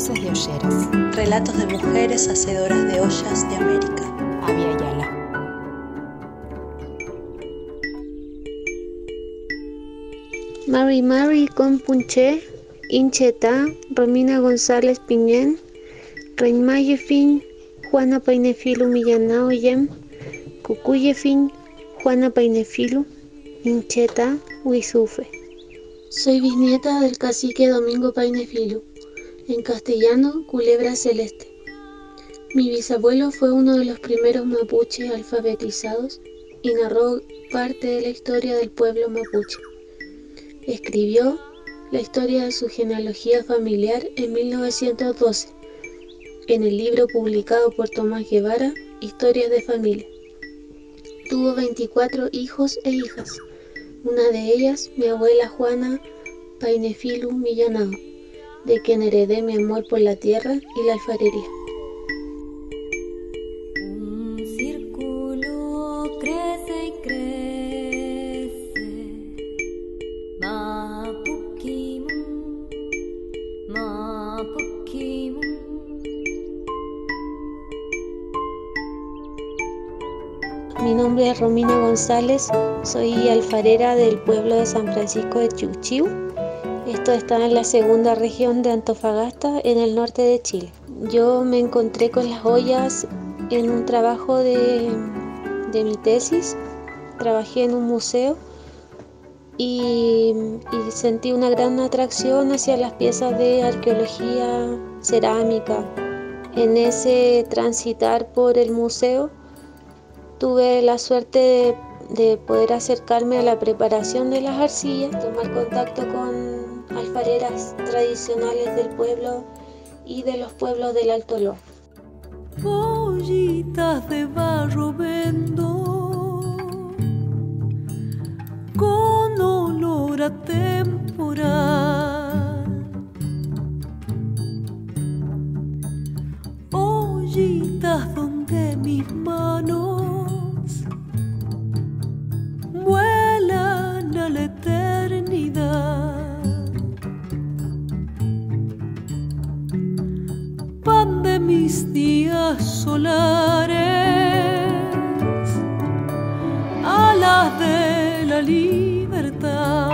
Voces de Olleras. Relatos de mujeres hacedoras de ollas de América. Avia Yala. Mari Mari Compunche, Incheta, Romina González Piñén, Reinmayefin, Juana Painefilu Millanao Yem, Cucuyefin, Juana Painefilu, Incheta, Huizufe. Soy bisnieta del cacique Domingo Painefilu, en castellano Culebra Celeste. Mi bisabuelo fue uno de los primeros mapuches alfabetizados y narró parte de la historia del pueblo mapuche. Escribió la historia de su genealogía familiar en 1912 en el libro publicado por Tomás Guevara, Historias de Familia. Tuvo 24 hijos e hijas, una de ellas mi abuela Juana Painefilu Millanao, de quien heredé mi amor por la tierra y la alfarería. Un círculo crece y crece. Mapukimun, Mapukimun. Mi nombre es Romina González, soy alfarera del pueblo de San Francisco de Chiuchiu. Esto está en la segunda región de Antofagasta, en el norte de Chile. Yo me encontré con las ollas en un trabajo de, de mi tesis. Trabajé en un museo y, y sentí una gran atracción hacia las piezas de arqueología cerámica. En ese transitar por el museo tuve la suerte de, de, poder acercarme a la preparación de las arcillas, tomar contacto con alfareras tradicionales del pueblo y de los pueblos del Alto Ló. Ollitas de barro vendo con olor a temporal. Ollitas donde mis manos vuelan a la eternidad. Mis días solares, alas de la libertad.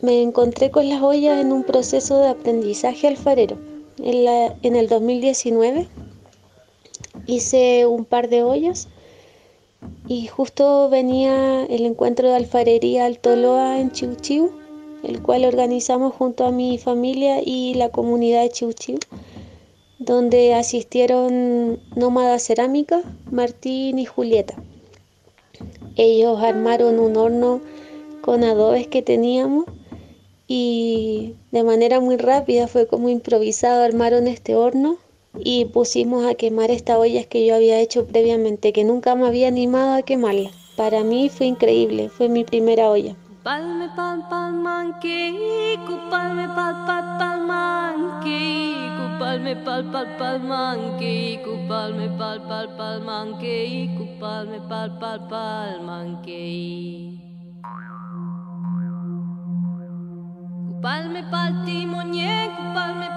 Me encontré con las ollas en un proceso de aprendizaje alfarero. En, la, en el 2019 hice un par de ollas y justo venía el encuentro de alfarería Altoloa en Chiu el cual organizamos junto a mi familia y la comunidad de Chiu, donde asistieron Nómada Cerámica, Martín y Julieta. Ellos armaron un horno con adobes que teníamos y de manera muy rápida fue como improvisado armaron este horno y pusimos a quemar estas ollas que yo había hecho previamente, que nunca me había animado a quemarla. Para mí fue increíble, fue mi primera olla. Pal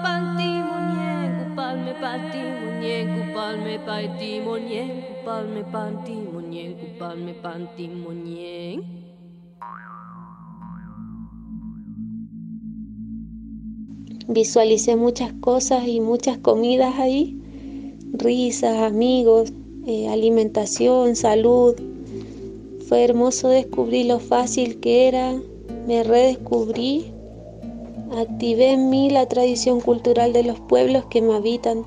pal manque, palme pal pal pal manque, palme pal pal pal manque, palme. Visualicé muchas cosas y muchas comidas ahí, risas, amigos, eh, alimentación, salud. Fue hermoso descubrir lo fácil que era, me redescubrí Activé en mí la tradición cultural de los pueblos que me habitan,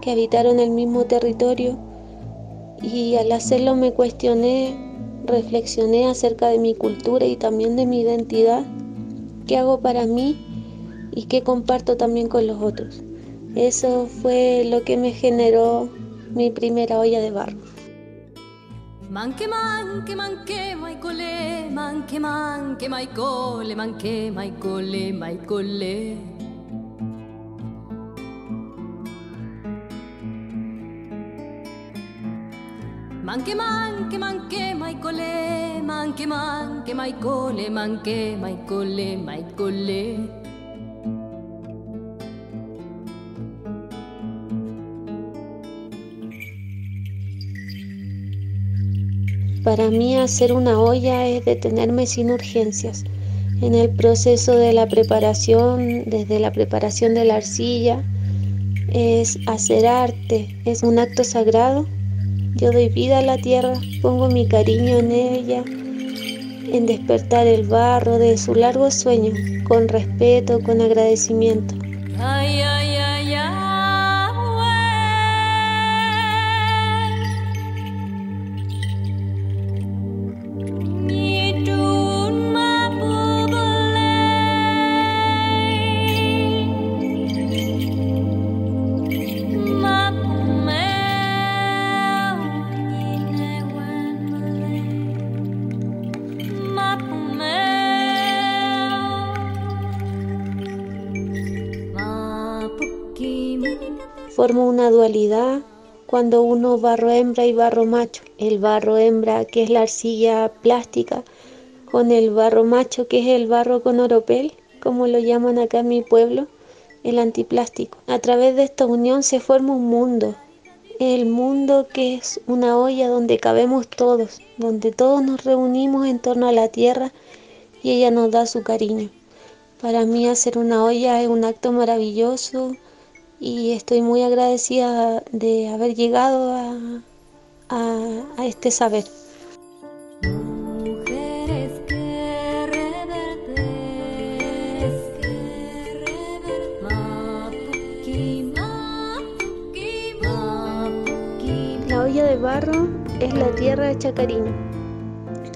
que habitaron el mismo territorio, y al hacerlo me cuestioné, reflexioné acerca de mi cultura y también de mi identidad, qué hago para mí y qué comparto también con los otros. Eso fue lo que me generó mi primera olla de barro. Manque, manque, manque, maicole, manque, manque, maicole, manque, maicole, maicole. Manque, manque, manque, maicole, manque, manque, maicole, manque, maicole, maicole. Para mí hacer una olla es detenerme sin urgencias. En el proceso de la preparación, desde la preparación de la arcilla, es hacer arte, es un acto sagrado. Yo doy vida a la tierra, pongo mi cariño en ella, en despertar el barro de su largo sueño, con respeto, con agradecimiento. Ay, ay, Forma una dualidad cuando uno barro hembra y barro macho. El barro hembra, que es la arcilla plástica, con el barro macho, que es el barro con oropel, como lo llaman acá en mi pueblo, el antiplástico. A través de esta unión se forma un mundo, el mundo que es una olla donde cabemos todos, donde todos nos reunimos en torno a la tierra y ella nos da su cariño. Para mí hacer una olla es un acto maravilloso y estoy muy agradecida de haber llegado a, a, a este saber. La olla de barro es la tierra hecha cariño,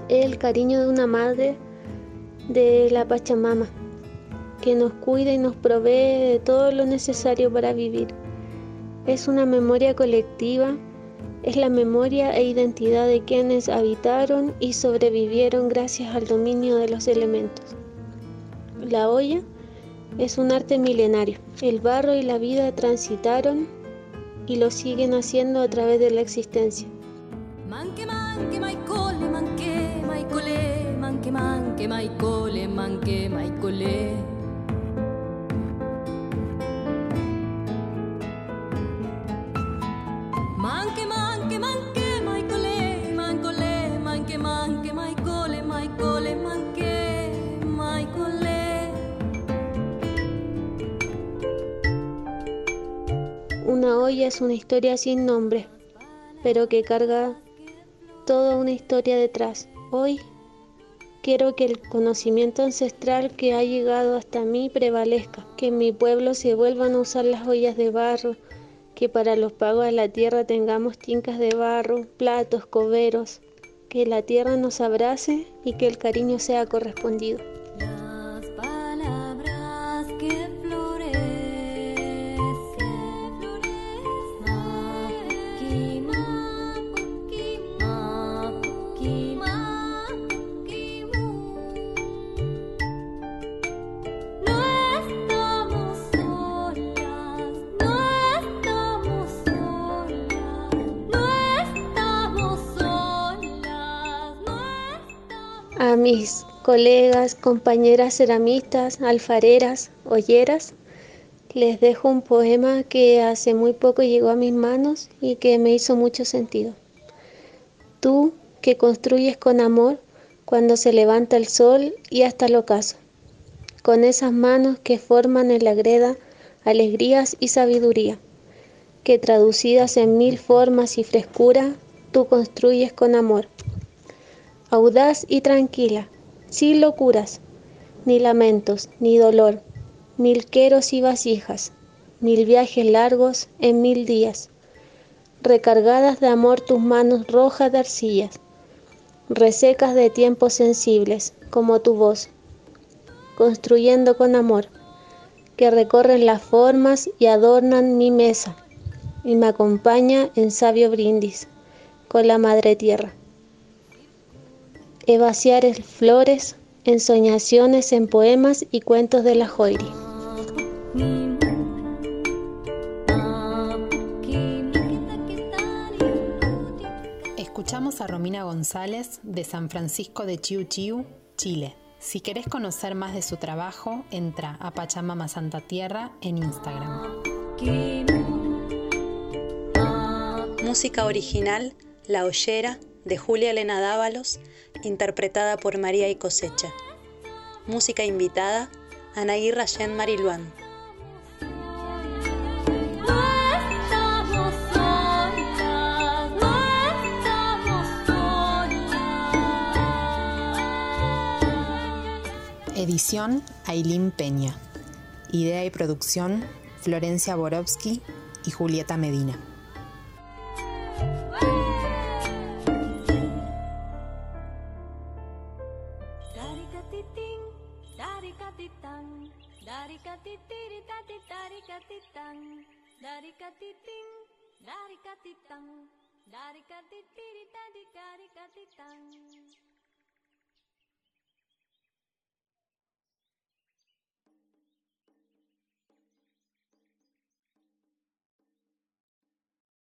es el cariño de una madre de la Pachamama que nos cuida y nos provee de todo lo necesario para vivir. Es una memoria colectiva, es la memoria e identidad de quienes habitaron y sobrevivieron gracias al dominio de los elementos. La olla es un arte milenario. El barro y la vida transitaron y lo siguen haciendo a través de la existencia. Manque, manque, manque, manque. Olla es una historia sin nombre, pero que carga toda una historia detrás. Hoy quiero que el conocimiento ancestral que ha llegado hasta mí prevalezca, que en mi pueblo se vuelvan a usar las ollas de barro, que para los pagos a la tierra tengamos tincas de barro, platos, coberos, que la tierra nos abrace y que el cariño sea correspondido. A mis colegas, compañeras ceramistas, alfareras, olleras, les dejo un poema que hace muy poco llegó a mis manos y que me hizo mucho sentido. Tú que construyes con amor cuando se levanta el sol y hasta el ocaso, con esas manos que forman en la greda alegrías y sabiduría, que traducidas en mil formas y frescura, tú construyes con amor audaz y tranquila, sin locuras, ni lamentos, ni dolor, mil queros y vasijas, mil viajes largos en mil días, recargadas de amor tus manos rojas de arcillas, resecas de tiempos sensibles, como tu voz, construyendo con amor, que recorren las formas y adornan mi mesa, y me acompaña en sabio brindis con la madre tierra evaciar en flores, ensoñaciones en poemas y cuentos de la Joiri. Escuchamos Escuchamos a Romina González de San Francisco de Chiu Chiu, Chile. Si querés conocer más de su trabajo, entra a Pachamama Santa Tierra en Instagram. Música original La Ollera de Julia Elena Dávalos, interpretada por María y Cosecha. Música invitada Anaí Rayen Mariluán. Edición Ailín Peña. Idea y producción Florencia Borowski y Julieta Medina. dari katitiri tati dari katitang dari katiting dari katitang dari katitiri tati kari katitang